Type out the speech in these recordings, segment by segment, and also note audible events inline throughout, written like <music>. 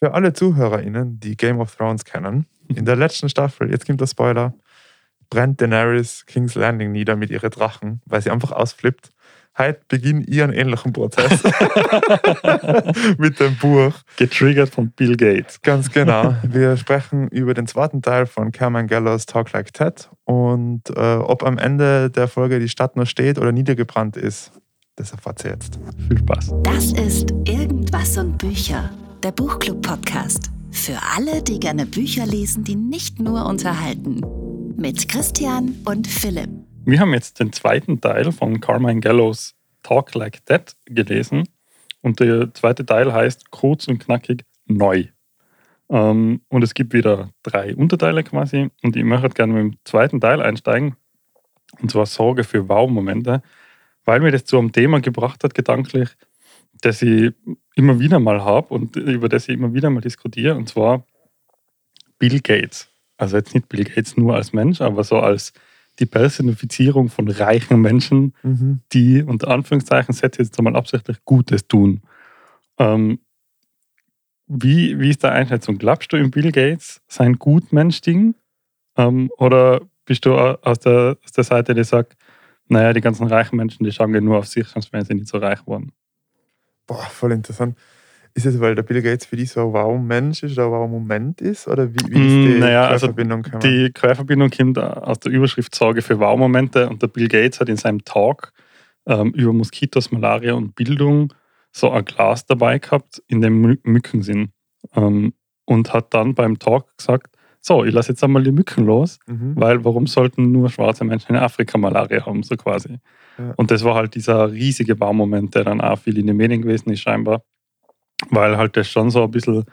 Für alle ZuhörerInnen, die Game of Thrones kennen, in der letzten Staffel, jetzt kommt der Spoiler, brennt Daenerys King's Landing nieder mit ihren Drachen, weil sie einfach ausflippt. Heute beginnt ihren ähnlichen Prozess <laughs> mit dem Buch. Getriggert von Bill Gates. Ganz genau. Wir sprechen über den zweiten Teil von Carmen Gallows Talk Like Ted und äh, ob am Ende der Folge die Stadt noch steht oder niedergebrannt ist. Das erfahrt ihr jetzt. Viel Spaß. Das ist Irgendwas und Bücher, der Buchclub-Podcast. Für alle, die gerne Bücher lesen, die nicht nur unterhalten. Mit Christian und Philipp. Wir haben jetzt den zweiten Teil von Carmine Gallows Talk Like That gelesen. Und der zweite Teil heißt kurz und knackig neu. Ähm, und es gibt wieder drei Unterteile quasi. Und ich möchte gerne mit dem zweiten Teil einsteigen. Und zwar Sorge für Wow-Momente, weil mir das zu einem Thema gebracht hat, gedanklich, das ich immer wieder mal habe und über das ich immer wieder mal diskutiere. Und zwar Bill Gates. Also jetzt nicht Bill Gates nur als Mensch, aber so als die Personifizierung von reichen Menschen, Mhm. die unter Anführungszeichen, setze jetzt einmal absichtlich Gutes tun. Ähm, wie, wie ist deine Einschätzung? Glaubst du in Bill Gates sein Gutmensch-Ding? Ähm, oder bist du au- aus der, aus der Seite, die sagt, naja, die ganzen reichen Menschen, die schauen ja nur auf sich, sonst wären sie nicht so reich geworden? Boah, voll interessant. Ist es, weil der Bill Gates für dich so ein Wow-Mensch ist oder ein Wow-Moment ist? Oder wie, wie Mm, ist die naja, also Verbindung? Die Querverbindung kommt aus der Überschrift Sorge für Wow-Momente und der Bill Gates hat in seinem Talk ähm, über Moskitos, Malaria und Bildung so ein Glas dabei gehabt, in dem Mü- Mücken sind. Ähm, und hat dann beim Talk gesagt, so, ich lasse jetzt einmal die Mücken los, mhm. weil warum sollten nur schwarze Menschen in Afrika Malaria haben, so quasi. Ja. Und das war halt dieser riesige Wow-Moment, der dann auch viel in den Medien gewesen ist scheinbar, weil halt das schon so ein bisschen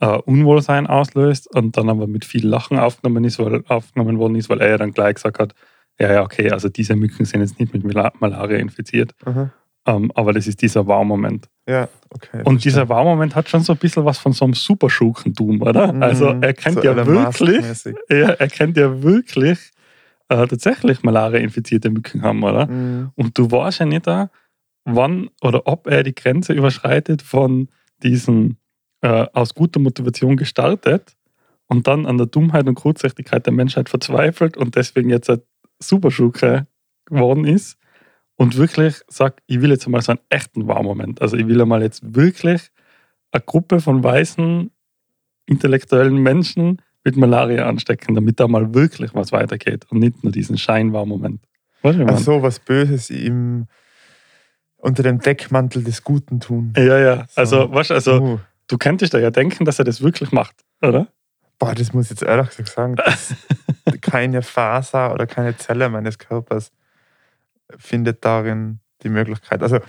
äh, Unwohlsein auslöst und dann aber mit viel Lachen aufgenommen, ist, weil, aufgenommen worden ist, weil er ja dann gleich gesagt hat, ja, ja, okay, also diese Mücken sind jetzt nicht mit Mala- Malaria infiziert, Aha. Ähm, aber das ist dieser Wow-Moment. Ja, okay. Und dieser Wow-Moment hat schon so ein bisschen was von so einem Superschurkentum, oder? Mhm. Also er kennt So ja wirklich, er, er kennt ja wirklich äh, tatsächlich Malaria-infizierte Mücken haben, oder? Mhm. Und du weißt ja nicht, da, wann oder ob er die Grenze überschreitet von diesem äh, aus guter Motivation gestartet und dann an der Dummheit und Kurzsichtigkeit der Menschheit verzweifelt und deswegen jetzt ein Superschurke geworden ist und wirklich sagt, ich will jetzt einmal so einen echten Wow-Moment. Also ich will einmal jetzt wirklich eine Gruppe von weißen, intellektuellen Menschen mit Malaria anstecken, damit da mal wirklich was weitergeht und nicht nur diesen Schein-Wow-Moment. Ach so, was Böses im, unter dem Deckmantel des Guten tun. Ja, ja. Also, So. weißt, du, also Uh. du könntest da ja denken, dass er das wirklich macht, oder? Boah, das muss ich jetzt ehrlich gesagt sagen. <laughs> Keine Faser oder keine Zelle meines Körpers findet darin die Möglichkeit. Also äh,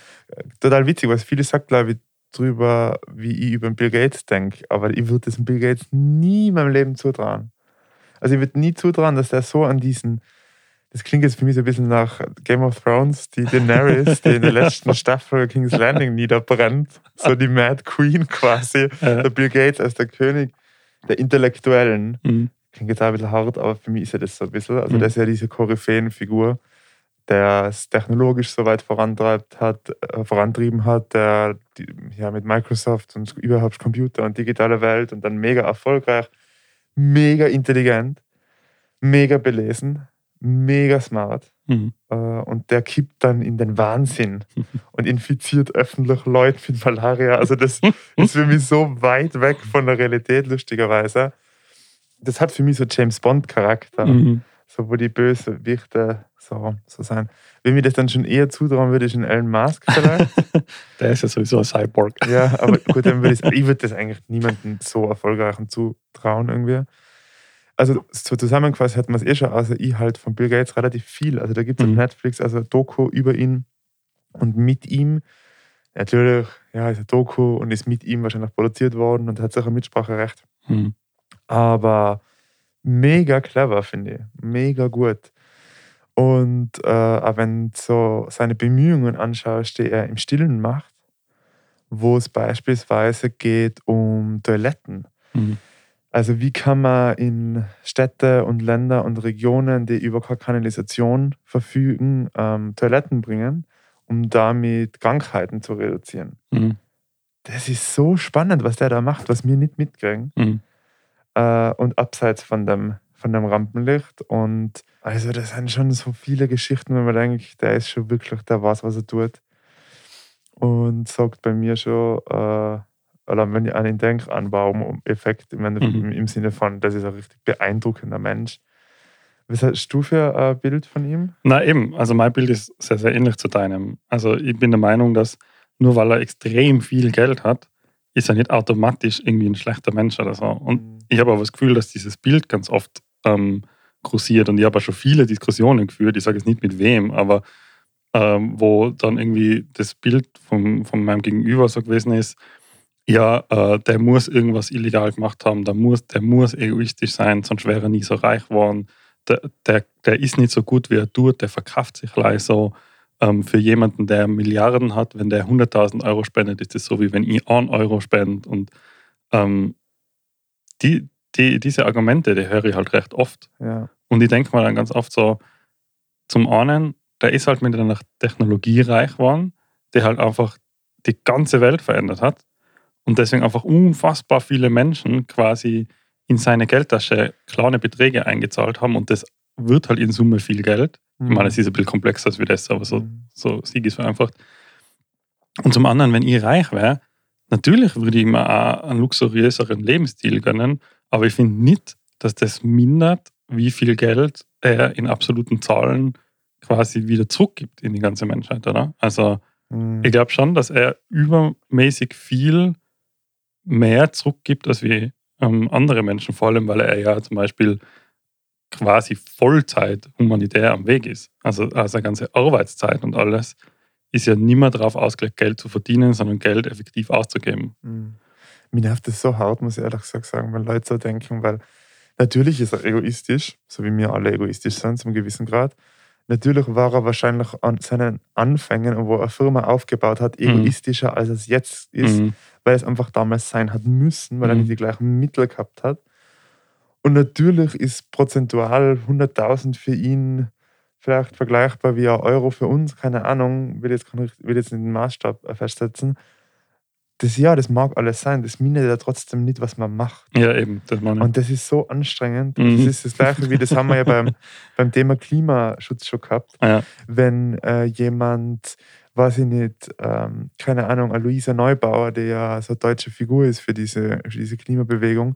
total witzig, was viele sagt, glaube ich, drüber, wie ich über Bill Gates denke. Aber ich würde das Bill Gates nie in meinem Leben zutrauen. Also ich würde nie zutrauen, dass der so an diesen, das klingt jetzt für mich so ein bisschen nach Game of Thrones, die Daenerys, die in der <laughs> letzten Staffel King's Landing niederbrennt. So die Mad Queen quasi. Der Bill Gates als der König der Intellektuellen. mhm. Klingt jetzt auch ein bisschen hart, aber für mich ist er das so ein bisschen. Also, Mhm. das ist ja diese Koryphäenfigur, der es technologisch so weit vorantreibt hat, äh, vorantrieben hat, der die, ja, mit Microsoft und überhaupt Computer und digitale Welt und dann mega erfolgreich, mega intelligent, mega belesen, mega smart. Mhm. Äh, und der kippt dann in den Wahnsinn <laughs> und infiziert öffentlich Leute mit Malaria. Also das ist für mich so weit weg von der Realität, lustigerweise. Das hat für mich so James Bond-Charakter, Mhm. So wo die böse Wichte so, so sein. Wenn mir das dann schon eher zutrauen würde, ist ein Elon Musk vielleicht. <laughs> Der ist ja sowieso ein Cyborg. ja, aber gut, dann würde ich, ich würde das eigentlich niemandem so erfolgreichen zutrauen irgendwie. Also so zusammengefasst hat man es eh schon, außer ich halt von Bill Gates relativ viel. Also da gibt es Mhm. auf Netflix also Doku über ihn und mit ihm. Natürlich, ja, ist ein Doku und ist mit ihm wahrscheinlich produziert worden und hat sicher Mitspracherecht. Mhm. Aber mega clever, finde ich. Mega gut. Und äh, auch wenn du so seine Bemühungen anschaust, die er im Stillen macht, wo es beispielsweise geht um Toiletten. Mhm. Also wie kann man in Städte und Länder und Regionen, die über Kanalisation verfügen, ähm, Toiletten bringen, um damit Krankheiten zu reduzieren. Mhm. das ist so spannend, was der da macht, was wir nicht mitkriegen. Mhm. Äh, und abseits von dem, von dem Rampenlicht. Und also das sind schon so viele Geschichten, wenn man denkt, der ist schon wirklich, der weiß, was er tut. Und sagt bei mir schon, äh, oder wenn ich an ihn denke, an Baum-Effekt im, Mhm. im Sinne von, das ist ein richtig beeindruckender Mensch. Was hast du für ein Bild von ihm? Na eben, also mein Bild ist sehr, sehr ähnlich zu deinem. Also ich bin der Meinung, dass nur weil er extrem viel Geld hat, ist er nicht automatisch irgendwie ein schlechter Mensch oder so. Und ich habe aber das Gefühl, dass dieses Bild ganz oft ähm, kursiert und ich habe auch schon viele Diskussionen geführt, ich sage jetzt nicht mit wem, aber ähm, wo dann irgendwie das Bild von, von meinem Gegenüber so gewesen ist, ja, äh, der muss irgendwas illegal gemacht haben, der muss, der muss egoistisch sein, sonst wäre er nie so reich geworden. Der, der, der ist nicht so gut, wie er tut, der verkauft sich gleich so. Ähm, für jemanden, der Milliarden hat, wenn der 100.000 Euro spendet, ist das so, wie wenn ich 1 Euro spende. Und ähm, die, die, diese Argumente, die höre ich halt recht oft. Ja. Und ich denke mal dann ganz oft so, zum einen, der ist halt mit einer Technologie reich geworden, die halt einfach die ganze Welt verändert hat und deswegen einfach unfassbar viele Menschen quasi in seine Geldtasche kleine Beträge eingezahlt haben und das wird halt in Summe viel Geld. Ich meine, es ist ein bisschen komplexer als wie das, aber so, Mhm. so Sieg ist vereinfacht. Und zum anderen, wenn ich reich wäre, natürlich würde ich mir auch einen luxuriöseren Lebensstil gönnen, aber ich finde nicht, dass das mindert, wie viel Geld er in absoluten Zahlen quasi wieder zurückgibt in die ganze Menschheit, oder? Also Mhm. ich glaube schon, dass er übermäßig viel mehr zurückgibt als wie ähm, andere Menschen, vor allem weil er ja zum Beispiel quasi Vollzeit humanitär am Weg ist. Also, also seine ganze Arbeitszeit und alles ist ja nicht mehr darauf ausgelegt, Geld zu verdienen, sondern Geld effektiv auszugeben. Mhm. Mir nervt das so hart, muss ich ehrlich gesagt sagen, wenn Leute so denken, weil natürlich ist er egoistisch, so wie wir alle egoistisch sind, zum gewissen Grad. Natürlich war er wahrscheinlich an seinen Anfängen, wo er eine Firma aufgebaut hat, Mhm. egoistischer, als es jetzt ist, Mhm. weil es einfach damals sein hat müssen, weil er Mhm. nicht die gleichen Mittel gehabt hat. Und natürlich ist prozentual 100.000 für ihn vielleicht vergleichbar wie ein Euro für uns, keine Ahnung, will jetzt, will jetzt den Maßstab äh, festsetzen. Das ja, das mag alles sein, das mindert ja trotzdem nicht, was man macht. Ja, eben. Das meine ich. Und das ist so anstrengend. Mhm. Das ist das Gleiche wie, das haben wir ja beim, <laughs> beim Thema Klimaschutz schon gehabt. Ja. Wenn äh, jemand, weiß ich nicht, ähm, keine Ahnung, Luisa Neubauer, die ja so eine deutsche Figur ist für diese, für diese Klimabewegung,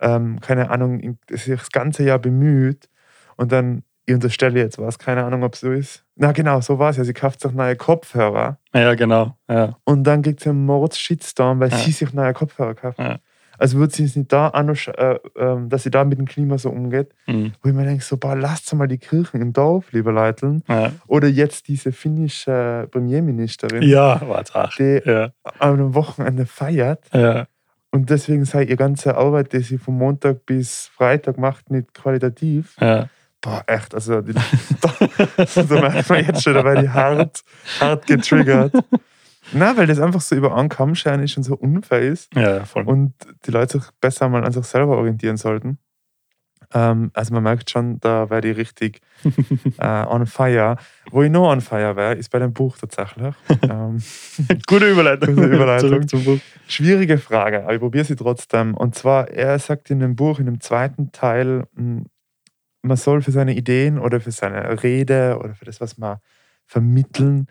ähm, keine Ahnung, sich das ganze Jahr bemüht und dann, ich unterstelle jetzt was, keine Ahnung, ob es so ist. Na genau, so war es ja. Sie kauft sich neue Kopfhörer ja, genau. Ja. und dann gibt es einen Mords-Shitstorm, weil Ja. sie sich neue Kopfhörer kauft. Ja. Also wird sie es nicht da äh, ähm, dass sie da mit dem Klima so umgeht, Mhm. wo ich mir denke, so, boah, lasst mal die Kirchen im Dorf, lieber Leute. Oder jetzt diese finnische Premierministerin, ja, warte. die Ja. am Wochenende feiert und deswegen sei ihre ganze Arbeit, die sie von Montag bis Freitag macht, nicht qualitativ. Ja. Boah, echt, also die, <laughs> merkt man jetzt schon, da war die hart, hart getriggert. Na, weil das einfach so über scheren ist und so unfair ist ja, voll. und die Leute sich besser mal an sich selber orientieren sollten. Ähm, also man merkt schon, da wäre die richtig <laughs> äh, on fire. Wo ich noch on fire wäre, ist bei dem Buch tatsächlich. <laughs> ähm, Gute Überleitung. Gute Überleitung. Zum Buch. schwierige Frage, aber ich probiere sie trotzdem. Und zwar, er sagt in dem Buch, in dem zweiten Teil, mh, man soll für seine Ideen oder für seine Rede oder für das, was man vermitteln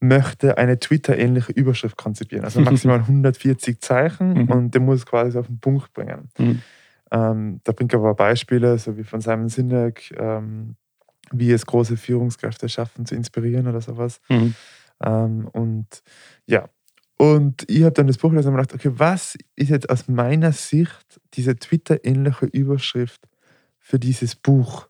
möchte, eine Twitter-ähnliche Überschrift konzipieren. Also maximal <laughs> 140 Zeichen Mhm. und der muss es quasi auf den Punkt bringen. Mhm. Ähm, da bringt er aber Beispiele, so wie von Simon Sinek, ähm, wie es große Führungskräfte schaffen, zu inspirieren oder sowas. Mhm. Ähm, und ja, und ich habe dann das Buch gelesen und mir gedacht, okay, was ist jetzt aus meiner Sicht diese Twitter-ähnliche Überschrift für dieses Buch?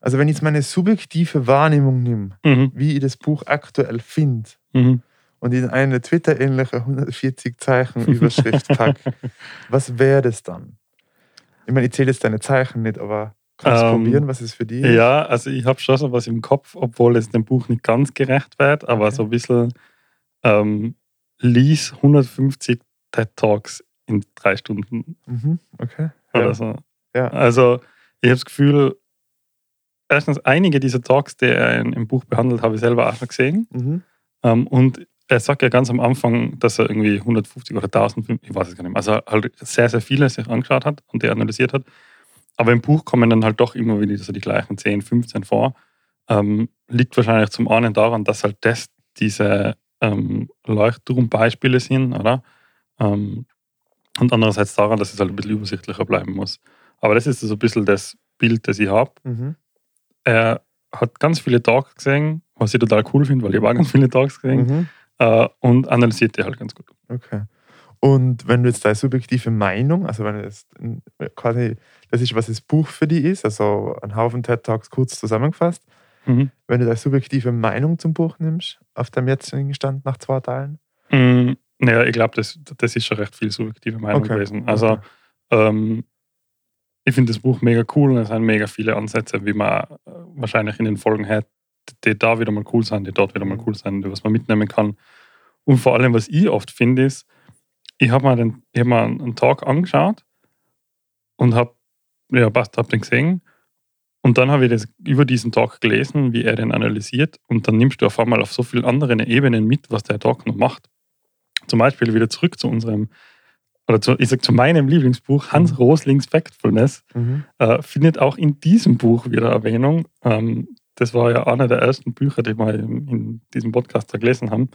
Also wenn ich jetzt meine subjektive Wahrnehmung nehme, Mhm. wie ich das Buch aktuell finde Mhm. und in eine Twitter-ähnliche 140 Zeichen <laughs> Überschrift packe, was wäre das dann? Ich meine, ich zähle jetzt deine Zeichen nicht, aber kannst du Ähm, probieren, was es für die Ja, also ich habe schon so was im Kopf, obwohl es dem Buch nicht ganz gerecht wird, aber Okay. so ein bisschen ähm, lies 150 TED Talks in drei Stunden Mhm, okay. oder Ja. so. Ja. Also ich habe das Gefühl, erstens einige dieser Talks, die er in, im Buch behandelt, habe ich selber auch schon gesehen. Mhm. Ähm, und er sagt ja ganz am Anfang, dass er irgendwie 150 oder 1000, ich weiß es gar nicht mehr, also halt sehr, sehr viele sich angeschaut hat und die analysiert hat. Aber im Buch kommen dann halt doch immer wieder so die gleichen 10, 15 vor. Ähm, liegt wahrscheinlich zum einen daran, dass halt das diese ähm, Leuchtturmbeispiele sind, oder? Ähm, und andererseits daran, dass es halt ein bisschen übersichtlicher bleiben muss. Aber das ist so ein bisschen das Bild, das ich habe. Mhm. Er hat ganz viele Talks gesehen, was ich total cool finde, weil ich habe auch ganz viele Talks gesehen Mhm. äh, und analysiert die halt ganz gut. Okay. Und wenn du jetzt deine subjektive Meinung, also wenn du jetzt quasi, das ist, was das Buch für dich ist, also ein Haufen TED Talks kurz zusammengefasst, Mhm. wenn du deine subjektive Meinung zum Buch nimmst, auf dem jetzigen Stand nach zwei Teilen? Mm, naja, ich glaube, das, das ist schon recht viel subjektive Meinung Okay. gewesen. Also, Okay. ähm, ich finde das Buch mega cool und es sind mega viele Ansätze, wie man äh, wahrscheinlich in den Folgen hat, die da wieder mal cool sind, die dort wieder mal cool sind, was man mitnehmen kann. Und vor allem, was ich oft finde, ist, ich habe mir, hab mir einen Talk angeschaut und habe ja, hab den gesehen. Und dann habe ich das über diesen Talk gelesen, wie er den analysiert. Und dann nimmst du auf einmal auf so vielen anderen Ebenen mit, was der Talk noch macht. Zum Beispiel wieder zurück zu unserem, oder zu, ich sag zu meinem Lieblingsbuch, Hans Mhm. Roslings Factfulness, Mhm. äh, findet auch in diesem Buch wieder Erwähnung. Ähm, das war ja einer der ersten Bücher, die wir in, diesem Podcast gelesen haben.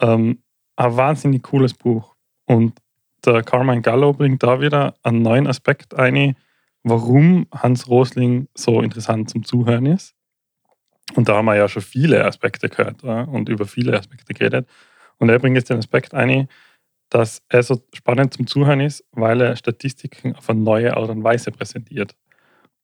Ähm, ein wahnsinnig cooles Buch. Und der Carmine Gallo bringt da wieder einen neuen Aspekt ein, warum Hans Rosling so interessant zum Zuhören ist. Und da haben wir ja schon viele Aspekte gehört ja, und über viele Aspekte geredet. Und er bringt jetzt den Aspekt ein, dass er so spannend zum Zuhören ist, weil er Statistiken auf eine neue Art und Weise präsentiert.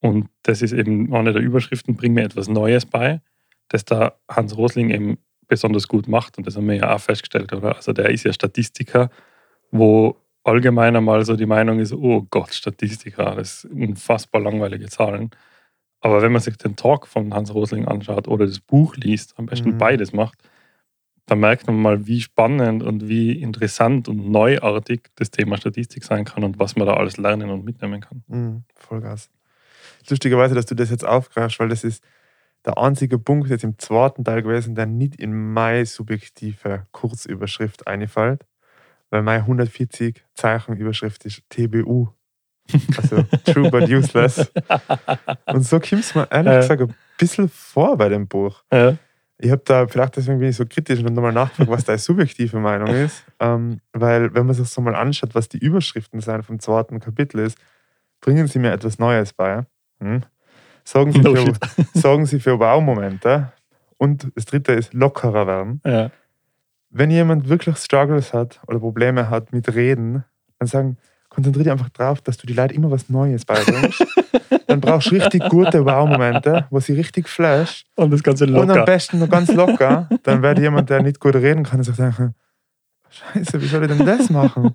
Und das ist eben eine der Überschriften, bring mir etwas Neues bei, das da Hans Rosling eben besonders gut macht. Und das haben wir ja auch festgestellt, oder? Also der ist ja Statistiker, wo allgemein einmal so die Meinung ist, oh Gott, Statistiker, das sind unfassbar langweilige Zahlen. Aber wenn man sich den Talk von Hans Rosling anschaut oder das Buch liest, am besten Mhm. beides macht, dann merkt man mal, wie spannend und wie interessant und neuartig das Thema Statistik sein kann und was man da alles lernen und mitnehmen kann. Mhm. Vollgas. Lustigerweise, dass du das jetzt aufgreifst, weil das ist der einzige Punkt jetzt im zweiten Teil gewesen, der nicht in meine subjektive Kurzüberschrift einfällt, weil meine 140 Zeichen Überschrift ist TBU. Also <laughs> True but Useless. <laughs> Und so kommt es mir ehrlich Ja. gesagt ein bisschen vor bei dem Buch. Ja. Ich habe da, vielleicht deswegen bin ich so kritisch und nochmal nachgefragt, was deine subjektive Meinung ist. Ähm, weil, wenn man sich so mal anschaut, was die Überschriften sind vom zweiten Kapitel ist, bringen sie mir etwas Neues bei. Hm? Sorgen, sie No für, sorgen <laughs> sie für Wow-Momente. Und das dritte ist lockerer werden. Ja. Wenn jemand wirklich Struggles hat oder Probleme hat mit Reden, dann sagen, konzentriere dich einfach drauf, dass du die Leute immer was Neues beibringst. dann brauchst du richtig gute Wow-Momente, wo sie richtig flasht. Und das Ganze Und am locker. besten noch ganz locker. Dann wird jemand, der nicht gut reden kann, sich denken, Scheiße, wie soll ich denn das machen?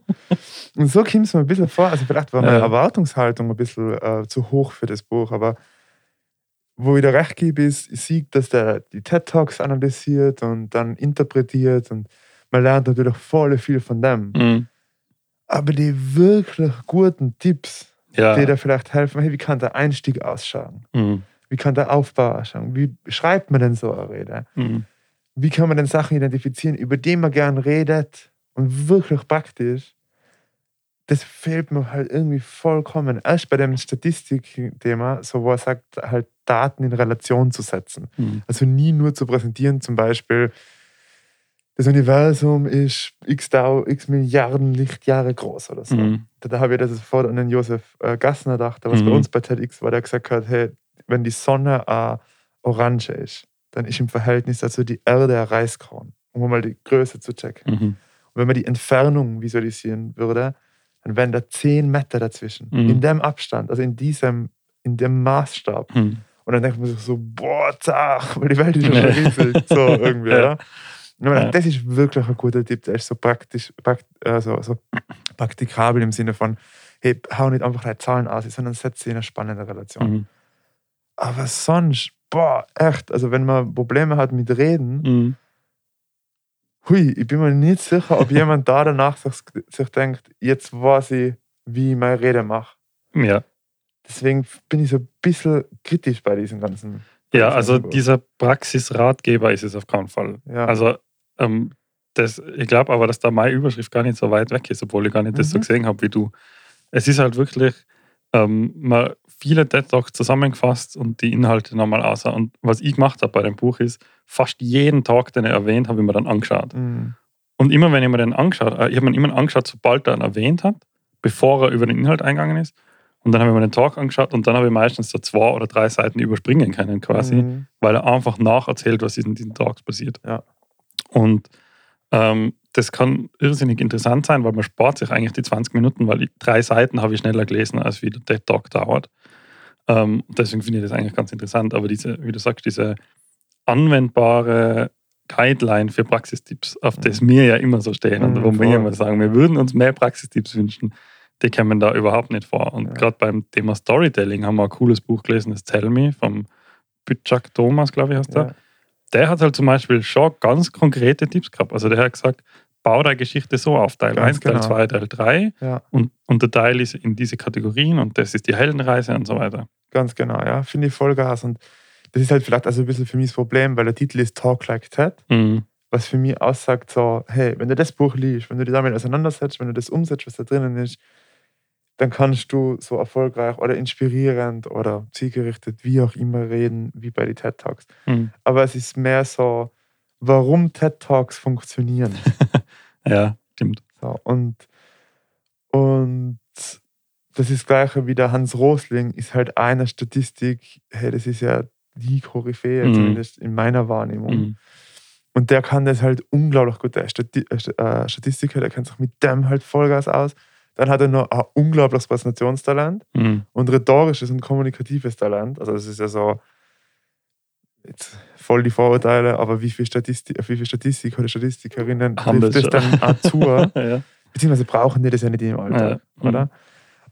Und so kommt es mir ein bisschen vor. Also vielleicht war meine Ja. Erwartungshaltung ein bisschen äh, zu hoch für das Buch, aber wo ich dir recht gebe, ist, ich sehe, dass der die TED Talks analysiert und dann interpretiert und man lernt natürlich voll viel von dem. Mhm. Aber die wirklich guten Tipps, Ja. die dir vielleicht helfen, hey, wie kann der Einstieg ausschauen? Mhm. Wie kann der Aufbau ausschauen? Wie schreibt man denn so eine Rede? Mhm. wie kann man denn Sachen identifizieren, über die man gern redet und wirklich praktisch, das fehlt mir halt irgendwie vollkommen. Erst bei dem Statistikthema, so wo er sagt, halt Daten in Relation zu setzen. Mhm. Also nie nur zu präsentieren, zum Beispiel, das Universum ist x, Tau, x Milliarden Lichtjahre groß oder so. Mhm. Da, habe ich das sofort an den Josef äh, Gassner gedacht, der was Mhm. bei uns bei TEDx war, der gesagt hat, hey, wenn die Sonne äh, orange ist, dann ist im Verhältnis dazu die Erde ein Reiskorn, um mal die Größe zu checken. Mhm. Und wenn man die Entfernung visualisieren würde, dann wären da 10 Meter dazwischen. Mhm. In dem Abstand, also in diesem, in dem Maßstab. Mhm. Und dann denkt man sich so, boah, zach, weil die Welt ist ja <laughs> schon riesig. So irgendwie, Ja. Ja. das ist wirklich ein guter Tipp, der ist so praktisch, prakt, also, so praktikabel im Sinne von, hey, hau nicht einfach deine Zahlen aus, sondern setz sie in eine spannende Relation. Mhm. Aber sonst, boah, echt, also wenn man Probleme hat mit Reden, Mhm. hui, ich bin mir nicht sicher, ob jemand da danach sich, sich denkt, jetzt weiß ich, wie ich meine Rede mache. Ja. Deswegen bin ich so ein bisschen kritisch bei diesem ganzen. Ja, also dieser Praxisratgeber ist es auf keinen Fall. Ja. Also ähm, das, ich glaube aber, dass da meine Überschrift gar nicht so weit weg ist, obwohl ich gar nicht das so Mhm. gesehen habe wie du. Es ist halt wirklich ähm, mal viele TED Talks zusammengefasst und die Inhalte nochmal außer. Und was ich gemacht habe bei dem Buch ist, fast jeden Tag, den er erwähnt, habe ich mir dann angeschaut. Mhm. Und immer wenn ich mir den angeschaut, äh, ich habe mir immer angeschaut, sobald er ihn erwähnt hat, bevor er über den Inhalt eingegangen ist. Und dann habe ich mir den Talk angeschaut und dann habe ich meistens so zwei oder drei Seiten überspringen können quasi Mhm. weil er einfach nacherzählt, was in diesen Talks passiert. Ja. Und ähm, das kann irrsinnig interessant sein, weil man spart sich eigentlich die 20 Minuten, weil ich, drei Seiten habe ich schneller gelesen, als wie der TED Talk dauert. Ähm, deswegen finde ich das eigentlich ganz interessant. Aber diese, wie du sagst, diese anwendbare Guideline für Praxistipps, auf das wir ja immer so stehen und Mhm, wo wir immer sagen, wir würden uns mehr Praxistipps wünschen, die kommen da überhaupt nicht vor. Und Ja. gerade beim Thema Storytelling haben wir ein cooles Buch gelesen, das Tell Me vom Bütschak Thomas, glaube ich, heißt der. Ja. Der hat halt zum Beispiel schon ganz konkrete Tipps gehabt. Also der hat gesagt, bau deine Geschichte so auf, Teil Ganz 1, Teil genau. 2, Teil 3 Ja, und unterteile es in diese Kategorien und das ist die Heldenreise und so weiter. ganz genau, ja. Finde ich Vollgas. Und das ist halt vielleicht also ein bisschen für mich das Problem, weil der Titel ist Talk Like TED, Mhm. was für mich aussagt so, hey, wenn du das Buch liest, wenn du dich damit auseinandersetzt, wenn du das umsetzt, was da drinnen ist, dann kannst du so erfolgreich oder inspirierend oder zielgerichtet, wie auch immer reden, wie bei den TED Talks. Mhm. Aber es ist mehr so, warum TED Talks funktionieren. <laughs> Ja, stimmt. So, und, und das ist das gleiche wie der Hans Rosling, ist halt eine Statistik, hey, das ist ja die Koryphäe, Mhm. zumindest in meiner Wahrnehmung. Mhm. Und der kann das halt unglaublich gut, der äh, äh, Statistiker, der kennt sich mit dem halt Vollgas aus. Dann hat er noch ein unglaubliches Präsentationstalent Mhm. und rhetorisches und kommunikatives Talent. Also das ist ja so jetzt voll die Vorurteile, aber wie viel Statistik, wie viel Statistiker oder Statistikerinnen Haben das das dann auch zu? <laughs> ja. Beziehungsweise brauchen die das ja nicht im Alltag, Ja. oder?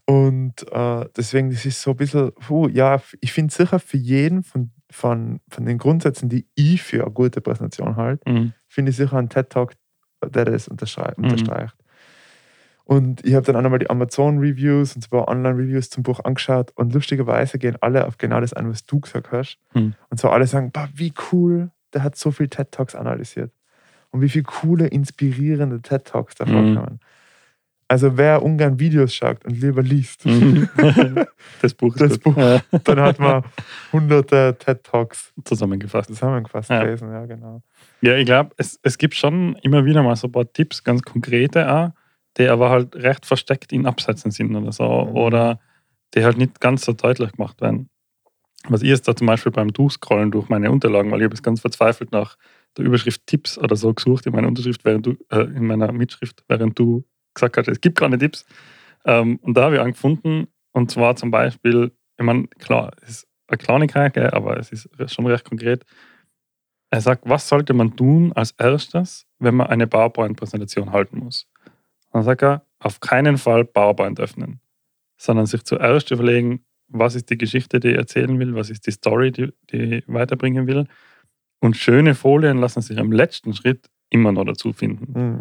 Und äh, deswegen, das ist so ein bisschen, puh, ja, ich finde sicher für jeden von, von, von den Grundsätzen, die ich für eine gute Präsentation halte, Mhm. finde ich sicher einen TED-Talk, der das unterschrei- Mhm. unterstreicht. Und ich habe dann auch nochmal die Amazon-Reviews und paar Online-Reviews zum Buch angeschaut und lustigerweise gehen alle auf genau das ein, was du gesagt hast. Mhm. Und so alle sagen, "Boah, wie cool, der hat so viel TED-Talks analysiert. Und wie viele coole, inspirierende TED-Talks davor Mhm. kommen. Also wer ungern Videos schaut und lieber liest, Mhm. <laughs> das Buch ist Das. Buch. Dann hat man hunderte TED-Talks zusammengefasst. zusammengefasst Ja. gelesen. Ja, genau. Ja, ich glaube, es, es gibt schon immer wieder mal so ein paar Tipps, ganz konkrete auch, die aber halt recht versteckt in Absätzen sind oder so. Mhm. Oder die halt nicht ganz so deutlich gemacht werden. Was ich jetzt da zum Beispiel beim Durchscrollen durch meine Unterlagen, weil ich habe jetzt ganz verzweifelt nach der Überschrift Tipps oder so gesucht in meiner Unterschrift, während du, äh, in meiner Mitschrift, während du gesagt hast, es gibt keine Tipps. Ähm, und da habe ich einen gefunden, und zwar zum Beispiel, ich meine, klar, es ist eine Kleinigkeit, gell, aber es ist schon recht konkret. Er sagt, was sollte man tun als erstes, wenn man eine PowerPoint-Präsentation halten muss? Dann sagt er, auf keinen Fall PowerPoint öffnen, sondern sich zuerst überlegen, was ist die Geschichte, die ich erzählen will, was ist die Story, die, die ich weiterbringen will. Und schöne Folien lassen sich am letzten Schritt immer noch dazu finden. Mhm.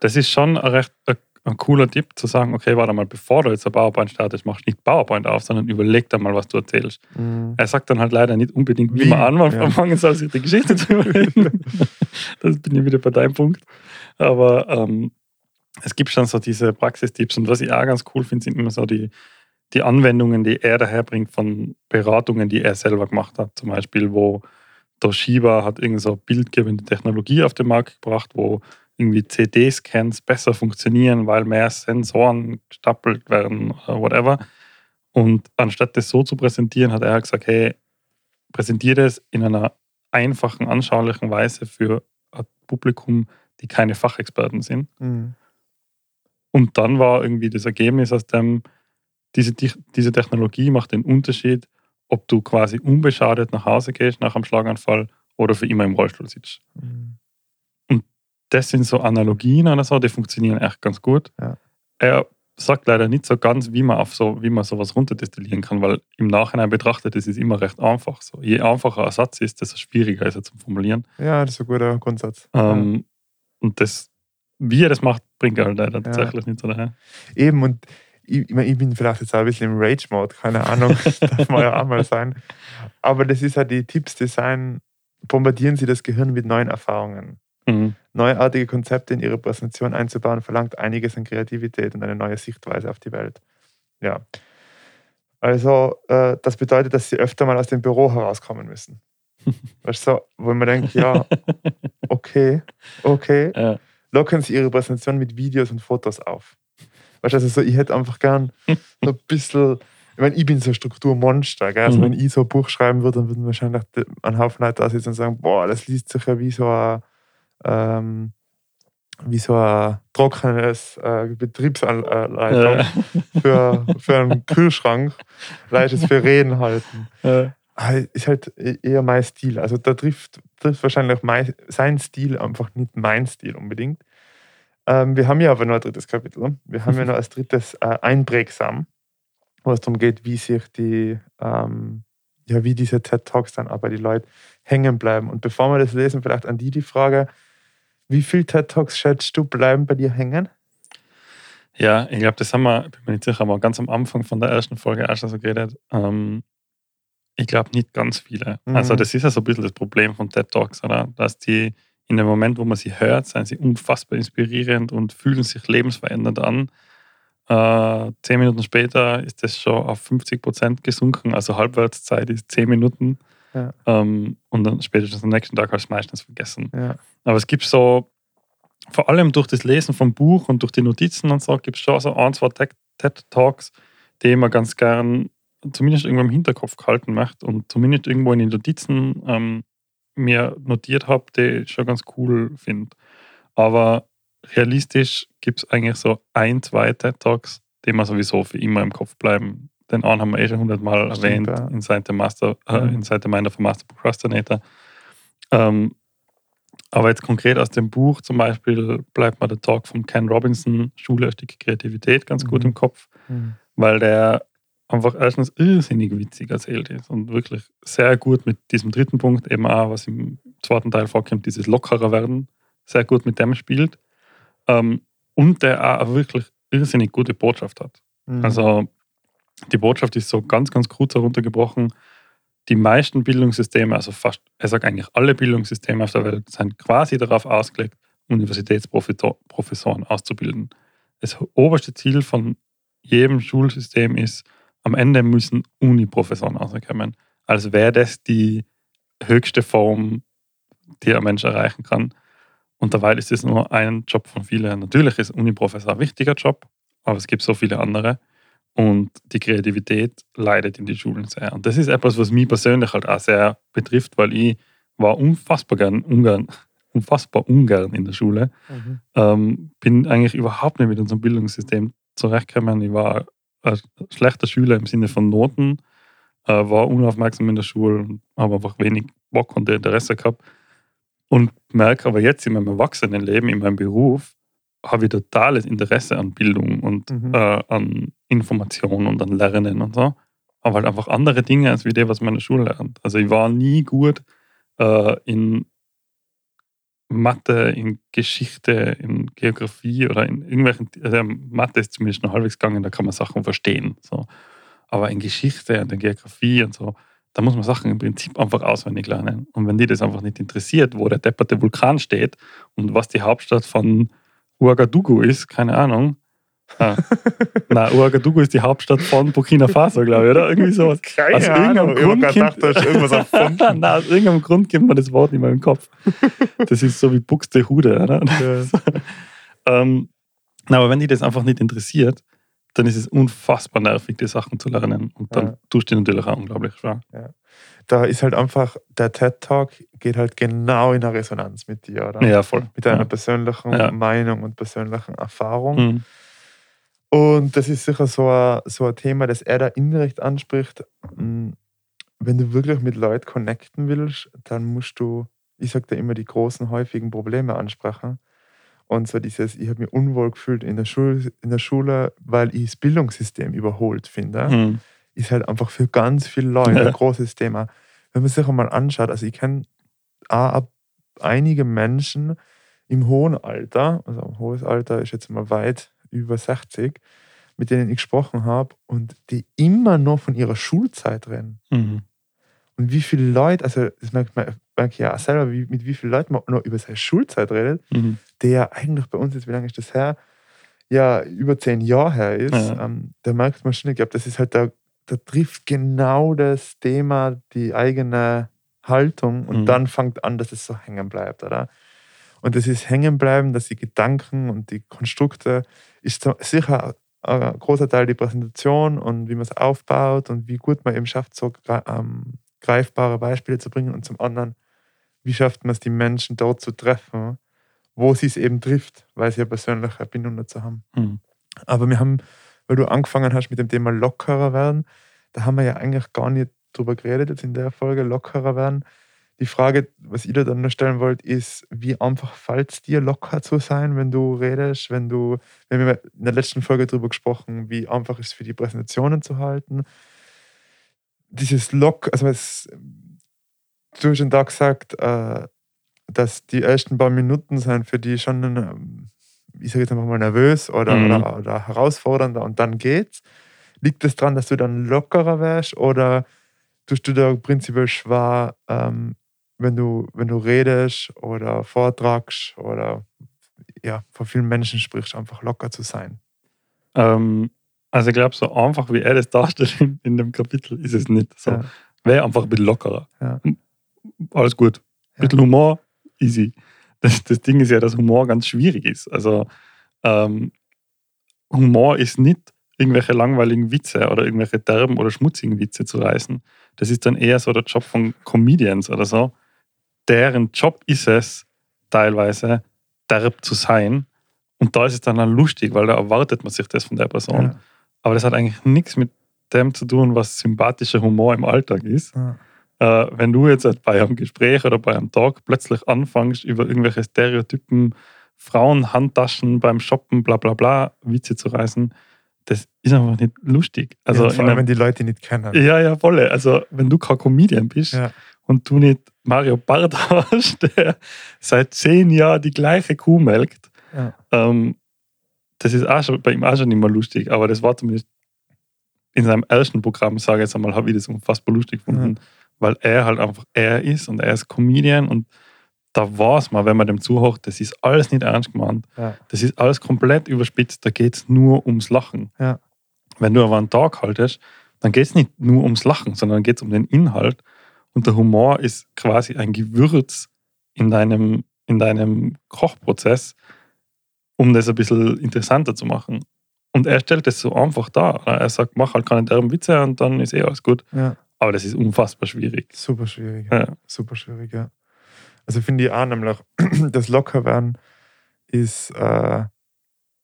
Das ist schon ein recht ein, ein cooler Tipp, zu sagen, okay, warte mal, bevor du jetzt ein PowerPoint startest, machst nicht PowerPoint auf, sondern überleg dir mal, was du erzählst. Mhm. Er sagt dann halt leider nicht unbedingt, wie, Wie? man anfangen Ja. soll, sich die Geschichte zu überlegen. <laughs> das bin ich wieder bei deinem Punkt. Aber ähm, es gibt schon so diese Praxistipps und was ich auch ganz cool finde, sind immer so die, die Anwendungen, die er daherbringt von Beratungen, die er selber gemacht hat. Zum Beispiel, wo Toshiba hat irgend so bildgebende Technologie auf den Markt gebracht, wo irgendwie CD-Scans besser funktionieren, weil mehr Sensoren gestapelt werden oder whatever. Und anstatt das so zu präsentieren, hat er halt gesagt, hey, präsentiere das in einer einfachen, anschaulichen Weise für ein Publikum, die keine Fachexperten sind. Mhm. Und dann war irgendwie das Ergebnis aus dem, diese, diese Technologie macht den Unterschied, ob du quasi unbeschadet nach Hause gehst nach einem Schlaganfall oder für immer im Rollstuhl sitzt. Mhm. Das sind so Analogien oder so, die funktionieren echt ganz gut. Ja. Er sagt leider nicht so ganz, wie man auf so, wie man sowas runterdestillieren kann, weil im Nachhinein betrachtet, das ist immer recht einfach. So. Je einfacher ein Satz ist, desto schwieriger ist er zum Formulieren. Ja, das ist ein guter Grundsatz. Ähm, und das, wie er das macht, bringt er halt leider tatsächlich nicht so daher. Ja. Eben, und ich, ich, mein, ich bin vielleicht jetzt auch ein bisschen im Rage-Mode, keine Ahnung, <laughs> darf man ja auch mal sein. Aber das ist halt die Tipps, die sein, bombardieren sie das Gehirn mit neuen Erfahrungen. Mhm. Neuartige Konzepte in ihre Präsentation einzubauen, verlangt einiges an Kreativität und eine neue Sichtweise auf die Welt. Ja. Also, äh, das bedeutet, dass sie öfter mal aus dem Büro herauskommen müssen. <laughs> weißt du, so, wo man denkt, ja, okay, okay. Ja. Lockern sie ihre Präsentation mit Videos und Fotos auf. Weißt du, also so, ich hätte einfach gern <laughs> so ein bisschen, ich meine, ich bin so ein Strukturmonster, gell? Also Mhm. wenn ich so ein Buch schreiben würde, dann würden wahrscheinlich ein Haufen Leute da sitzen und sagen, boah, das liest sich ja wie so ein, ähm, wie so ein trockenes äh, Betriebsanleitung Ja. für, für einen <laughs> Kühlschrank, leichtes für Reden halten. Ja. Ah, Ist halt eher mein Stil. Also da trifft, trifft wahrscheinlich mein, sein Stil einfach nicht mein Stil unbedingt. Ähm, wir haben ja aber noch ein drittes Kapitel. Wir haben ja noch als drittes äh, Einprägsam, wo es darum geht, wie sich die, ähm, ja, wie diese TED Talks dann aber die Leute hängen bleiben. Und bevor wir das lesen, vielleicht an die die Frage, wie viele TED Talks schätzt du bleiben bei dir hängen? Ja, ich glaube, das haben wir, bin mir nicht sicher, aber ganz am Anfang von der ersten Folge erst so geredet. Ähm, ich glaube nicht ganz viele. Mhm. Also, das ist ja so ein bisschen das Problem von TED Talks, oder? Dass die in dem Moment, wo man sie hört, sind sie unfassbar inspirierend und fühlen sich lebensverändernd an. Äh, zehn Minuten später ist das schon auf 50 Prozent gesunken, also Halbwertszeit ist zehn Minuten. Ja. Ähm, und dann spätestens am nächsten Tag hast du es meistens vergessen. Ja. Aber es gibt so, vor allem durch das Lesen vom Buch und durch die Notizen und so, gibt es schon so ein, zwei TED-Talks, die immer ganz gern zumindest irgendwo im Hinterkopf gehalten möchte und zumindest irgendwo in den Notizen ähm, mir notiert habe, die ich schon ganz cool finde. Aber realistisch gibt es eigentlich so ein, zwei TED-Talks, die mir sowieso für immer im Kopf bleiben. Den einen haben wir eh schon hundertmal erwähnt ja. in Inside the Master, äh, Mhm. Inside the Mind of a Master Procrastinator. Ähm, aber jetzt konkret aus dem Buch zum Beispiel bleibt mir der Talk von Ken Robinson, Schule ein Stück Kreativität, ganz gut Mhm. im Kopf, Mhm. weil der einfach erstens irrsinnig witzig erzählt ist und wirklich sehr gut mit diesem dritten Punkt, eben auch, was im zweiten Teil vorkommt, dieses lockerer werden, sehr gut mit dem spielt. Ähm, und der auch wirklich irrsinnig gute Botschaft hat. Mhm. Also die Botschaft ist so ganz, ganz kurz heruntergebrochen. Die meisten Bildungssysteme, also fast, er sagt eigentlich alle Bildungssysteme auf der Welt, sind quasi darauf ausgelegt, Universitätsprofessoren auszubilden. Das oberste Ziel von jedem Schulsystem ist, am Ende müssen Uni-Professoren rauskommen. Als wäre das die höchste Form, die ein Mensch erreichen kann. Und dabei ist es nur ein Job von vielen. Natürlich ist Uni-Professor ein wichtiger Job, aber es gibt so viele andere. Und die Kreativität leidet in die Schulen sehr. Und das ist etwas, was mich persönlich halt auch sehr betrifft, weil ich war unfassbar gern, ungern, <laughs> unfassbar ungern in der Schule. Mhm. Ähm, bin eigentlich überhaupt nicht mit unserem Bildungssystem zurechtgekommen. Ich war ein schlechter Schüler im Sinne von Noten, äh, war unaufmerksam in der Schule und habe einfach wenig Bock und Interesse gehabt. Und merke aber jetzt in meinem Erwachsenenleben, in meinem Beruf, habe ich totales Interesse an Bildung und Mhm. äh, an Information und an Lernen und so. Aber halt einfach andere Dinge als wie die, was man in der Schule lernt. Also ich war nie gut äh, in Mathe, in Geschichte, in Geografie oder in irgendwelchen, also Mathe ist zumindest noch halbwegs gegangen, da kann man Sachen verstehen. So. Aber in Geschichte und in Geografie und so, da muss man Sachen im Prinzip einfach auswendig lernen. Und wenn die das einfach nicht interessiert, wo der depperte Vulkan steht und was die Hauptstadt von Ouagadougou ist, keine Ahnung. Ah. Na, Ouagadougou ist die Hauptstadt von Burkina Faso, glaube ich, oder? Irgendwie sowas. Keine Aus Ahnung, irgendeinem ich habe Grund gerade gedacht, du hast irgendwas <laughs> erfunden. Nein, aus irgendeinem Grund gibt man das Wort nicht mehr im Kopf. Das ist so wie Buxtehude, oder? Ja. <laughs> Ähm, na, aber wenn dich das einfach nicht interessiert, dann ist es unfassbar nervig, die Sachen zu lernen. Und dann Ja. tust du dich natürlich auch unglaublich schwer. Da ist halt einfach, der TED-Talk geht halt genau in der Resonanz mit dir, oder? Ja, voll. Mit deiner ja. persönlichen Ja. Meinung und persönlichen Erfahrung. Mhm. Und das ist sicher so ein, so ein Thema, das er da indirekt anspricht. Mm, Wenn du wirklich mit Leuten connecten willst, dann musst du, ich sage da immer, die großen, häufigen Probleme ansprechen. Und so dieses, ich habe mich unwohl gefühlt in der, Schule, in der Schule, weil ich das Bildungssystem überholt finde, Mhm. ist halt einfach für ganz viele Leute ein großes Thema. Wenn man sich einmal anschaut, also ich kenne einige Menschen im hohen Alter, also hohes Alter ist jetzt mal weit über 60, mit denen ich gesprochen habe und die immer noch von ihrer Schulzeit reden. Mhm. Und wie viele Leute, also das merkt man merke ich ja auch selber, wie, mit wie vielen Leuten man noch über seine Schulzeit redet, Mhm. der eigentlich bei uns jetzt, wie lange ist das her? Ja, über zehn Jahre her ist. Ja. Ähm, da merkt man schon, ich glaube, das ist halt da, da trifft genau das Thema, die eigene Haltung und Mhm. dann fängt an, dass es so hängen bleibt, oder? Und das ist hängen bleiben, dass die Gedanken und die Konstrukte ist sicher ein großer Teil die Präsentation und wie man es aufbaut und wie gut man eben schafft, so ähm, greifbare Beispiele zu bringen und zum anderen, wie schafft man es, die Menschen dort zu treffen, wo sie es eben trifft, weil sie eine persönliche Bindung dazu haben. Mhm. Aber wir haben, weil du angefangen hast mit dem Thema lockerer werden, da haben wir ja eigentlich gar nicht drüber geredet jetzt in der Folge, lockerer werden. Die Frage, was ihr da dann noch stellen wollt, ist, wie einfach fällt es dir, locker zu sein, wenn du redest, wenn du, wir haben in der letzten Folge darüber gesprochen, wie einfach ist es für die Präsentationen zu halten. Dieses Lock, also es, du hast schon da gesagt, äh, dass die ersten paar Minuten sind für die schon, ähm, ich sage jetzt einfach mal nervös oder, Mhm. oder, oder herausfordernder und dann geht's. Liegt es daran, dass du dann lockerer wärst oder tust du da prinzipiell schwer, ähm, wenn, du, wenn du redest oder vortragst oder ja, vor vielen Menschen sprichst, einfach locker zu sein? Ähm, also ich glaube, so einfach wie er das darstellt in, in dem Kapitel ist es nicht. So, Ja. Wäre einfach ein bisschen lockerer. Ja. Alles gut. Ein bisschen Humor, easy. Das, das Ding ist ja, dass Humor ganz schwierig ist. Also ähm, Humor ist nicht irgendwelche langweiligen Witze oder irgendwelche derben oder schmutzigen Witze zu reißen. Das ist dann eher so der Job von Comedians oder so. Deren Job ist es, teilweise derb zu sein. Und da ist es dann, dann lustig, weil da erwartet man sich das von der Person. Ja. Aber das hat eigentlich nichts mit dem zu tun, was sympathischer Humor im Alltag ist. Ja. Äh, wenn du jetzt halt bei einem Gespräch oder bei einem Talk plötzlich anfängst, über irgendwelche Stereotypen, Frauen, Handtaschen beim Shoppen, bla bla bla, Witze zu reißen, das ist einfach nicht lustig. Also ja, vor allem, einem, wenn die Leute nicht kennen. ja, ja, volle. Also wenn du kein Comedian bist und du nicht Mario hast, <laughs> der seit zehn Jahren die gleiche Kuh melkt, Ja. ähm, das ist auch schon, bei ihm auch schon nicht mehr lustig, aber das war zumindest in seinem ersten Programm, sage ich jetzt einmal, habe ich das unfassbar lustig gefunden, weil er halt einfach er ist und er ist Comedian und da war es mal, wenn man dem zuhört, das ist alles nicht ernst gemeint. Ja. Das ist alles komplett überspitzt, da geht es nur ums Lachen. Ja. Wenn du aber einen Tag haltest, dann geht es nicht nur ums Lachen, sondern geht es um den Inhalt. Und der Humor ist quasi ein Gewürz in deinem, in deinem Kochprozess, um das ein bisschen interessanter zu machen. Und er stellt das so einfach dar. Er sagt, mach halt keine derben Witze und dann ist eh alles gut. Ja. Aber das ist unfassbar schwierig. Super schwierig. Ja. Super schwierig, ja. Also finde ich auch nämlich, <clears throat> das Lockerwerden ist, äh,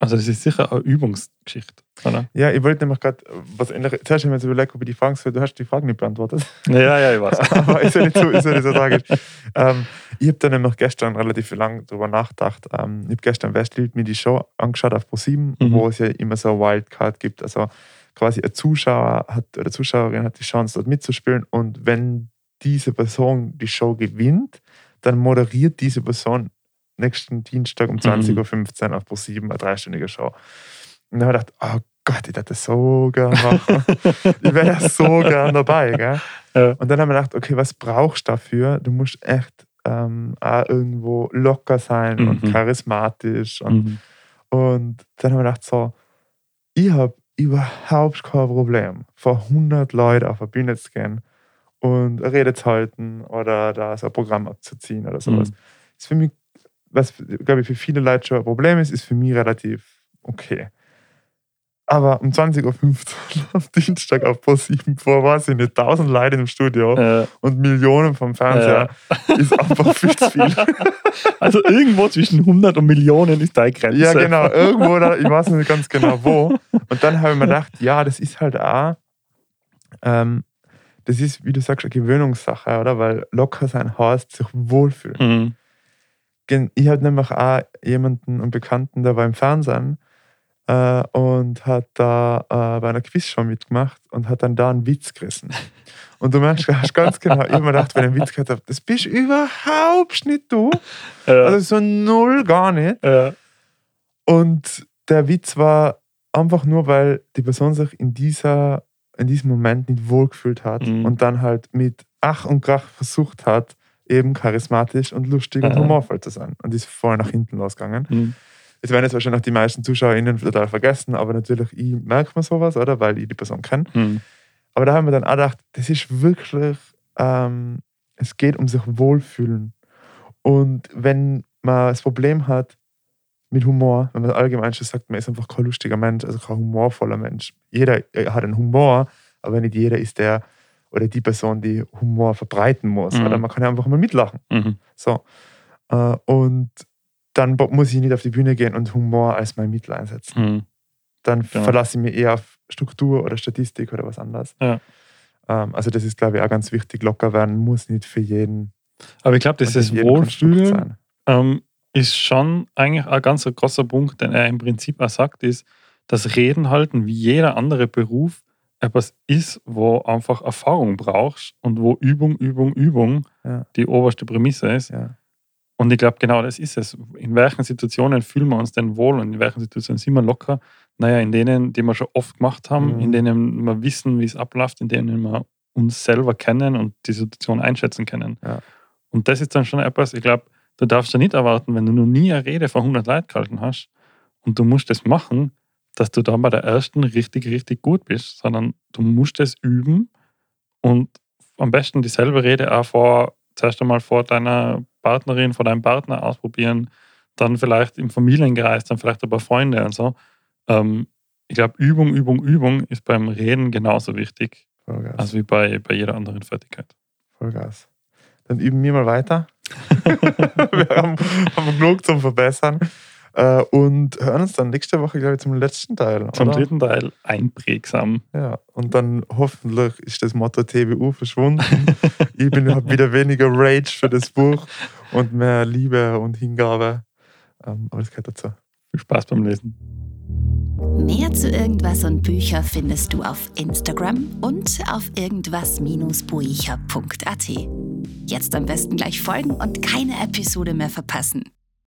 Also das ist sicher eine Übungsgeschichte, oder? ja, ich wollte nämlich gerade was ändern. Zuerst haben wir jetzt überlegt, ob ich die Fragen soll. Du hast die Fragen nicht beantwortet. Ja, ja, ich weiß. <laughs> Aber ist ja nicht so, ist ja nicht so tragisch. Ähm, ich habe dann nämlich gestern relativ lang darüber nachgedacht. Ähm, ich habe gestern Wer stiehlt mir die Show angeschaut auf ProSieben, Mhm. wo es ja immer so eine Wildcard gibt. Also quasi ein Zuschauer hat oder Zuschauerin hat die Chance, dort mitzuspielen. Und wenn diese Person die Show gewinnt, dann moderiert diese Person nächsten Dienstag um Mhm. 20.15 Uhr auf ProSieben eine dreistündige Show. Und dann habe ich gedacht, oh Gott, ich hätte das so gern machen. ich wäre ja so gern dabei. Gell? <laughs> Ja. Und dann haben wir gedacht, okay, was brauchst du dafür? Du musst echt ähm, auch irgendwo locker sein und Mhm. charismatisch. Und, Mhm. und dann haben wir gedacht, so, ich habe überhaupt kein Problem, vor 100 Leuten auf der Bühne zu gehen und eine Rede zu halten oder da so ein Programm abzuziehen oder sowas. Mhm. Ist für mich, was glaube ich für viele Leute schon ein Problem ist, ist für mich relativ okay. Aber um 20.15 Uhr <laughs> am Dienstag auf Pro7 vor, weiß ich nicht, 1000 Leute im Studio Äh, und Millionen vom Fernseher ist einfach viel zu viel. <laughs> also irgendwo zwischen 100 und Millionen ist deine Grenze. Ja, genau, irgendwo, da, ich weiß nicht ganz genau wo. Und dann habe ich mir gedacht, ja, das ist halt auch, ähm, das ist, wie du sagst, eine Gewöhnungssache, oder? Weil locker sein heißt, sich wohlfühlen. Mhm. Ich habe nämlich auch jemanden, einen Bekannten, der war im Fernsehen äh, und hat da äh, bei einer Quizshow mitgemacht und hat dann da einen Witz gerissen. Und du merkst hast ganz genau, ich habe mir gedacht, wenn ich einen Witz gehört habe, das bist überhaupt nicht du. <laughs> Ja. Also so null gar nicht. ja. Und der Witz war einfach nur, weil die Person sich in, dieser, in diesem Moment nicht wohlgefühlt hat Mhm. und dann halt mit Ach und Krach versucht hat, eben charismatisch und lustig und Aha. humorvoll zu sein. Und die ist voll nach hinten losgegangen. Mhm. Das werden jetzt wahrscheinlich die meisten ZuschauerInnen total vergessen, aber natürlich, ich merke mir sowas, oder? Weil ich die Person kenne. Mhm. Aber da haben wir dann auch gedacht, das ist wirklich, ähm, es geht um sich wohlfühlen. Und wenn man das Problem hat mit Humor, wenn man allgemein schon sagt, man ist einfach kein lustiger Mensch, also kein humorvoller Mensch. Jeder äh, hat einen Humor, aber nicht jeder ist der oder die Person, die Humor verbreiten muss. Mhm. Oder man kann ja einfach mal mitlachen. Mhm. So. Äh, und dann muss ich nicht auf die Bühne gehen und Humor als mein Mittel einsetzen. Mhm. Dann Ja. verlasse ich mich eher auf Struktur oder Statistik oder was anderes. Ja. Ähm, also das ist, glaube ich, auch ganz wichtig. Locker werden muss nicht für jeden. Aber ich glaube, dieses jedem Konstrukt Wohlfühlen sein. ähm, ist schon eigentlich ein ganz großer Punkt, den er im Prinzip auch sagt, ist, dass Reden halten wie jeder andere Beruf etwas ist, wo einfach Erfahrung brauchst und wo Übung, Übung, Übung Ja. die oberste Prämisse ist. Ja. Und ich glaube, genau das ist es. In welchen Situationen fühlen wir uns denn wohl und in welchen Situationen sind wir locker? Naja, in denen, die wir schon oft gemacht haben, Mhm. in denen wir wissen, wie es abläuft, in denen wir uns selber kennen und die Situation einschätzen können. Ja. Und das ist dann schon etwas, ich glaube, du darfst ja nicht erwarten, wenn du noch nie eine Rede vor 100 Leuten gehalten hast und du musst das machen, dass du dann bei der ersten richtig, richtig gut bist, sondern du musst es üben und am besten dieselbe Rede auch vor, zuerst einmal vor deiner Partnerin, vor deinem Partner ausprobieren, dann vielleicht im Familienkreis, dann vielleicht ein paar Freunde und so. Ähm, ich glaube, Übung, Übung, Übung ist beim Reden genauso wichtig, Vollgas. als wie bei, bei jeder anderen Fertigkeit. Vollgas. Dann üben wir mal weiter. <laughs> wir haben, haben genug zum Verbessern. Äh, und hören uns dann nächste Woche, glaube ich, zum letzten Teil. Zum oder? dritten Teil einprägsam. Ja, und dann hoffentlich ist das Motto TBU verschwunden. <laughs> ich bin hab wieder weniger Rage für das Buch und mehr Liebe und Hingabe. Ähm, aber das gehört dazu. Viel Spaß beim Lesen. Mehr zu irgendwas und Bücher findest du auf Instagram und auf irgendwas-buicher.at. Jetzt am besten gleich folgen und keine Episode mehr verpassen.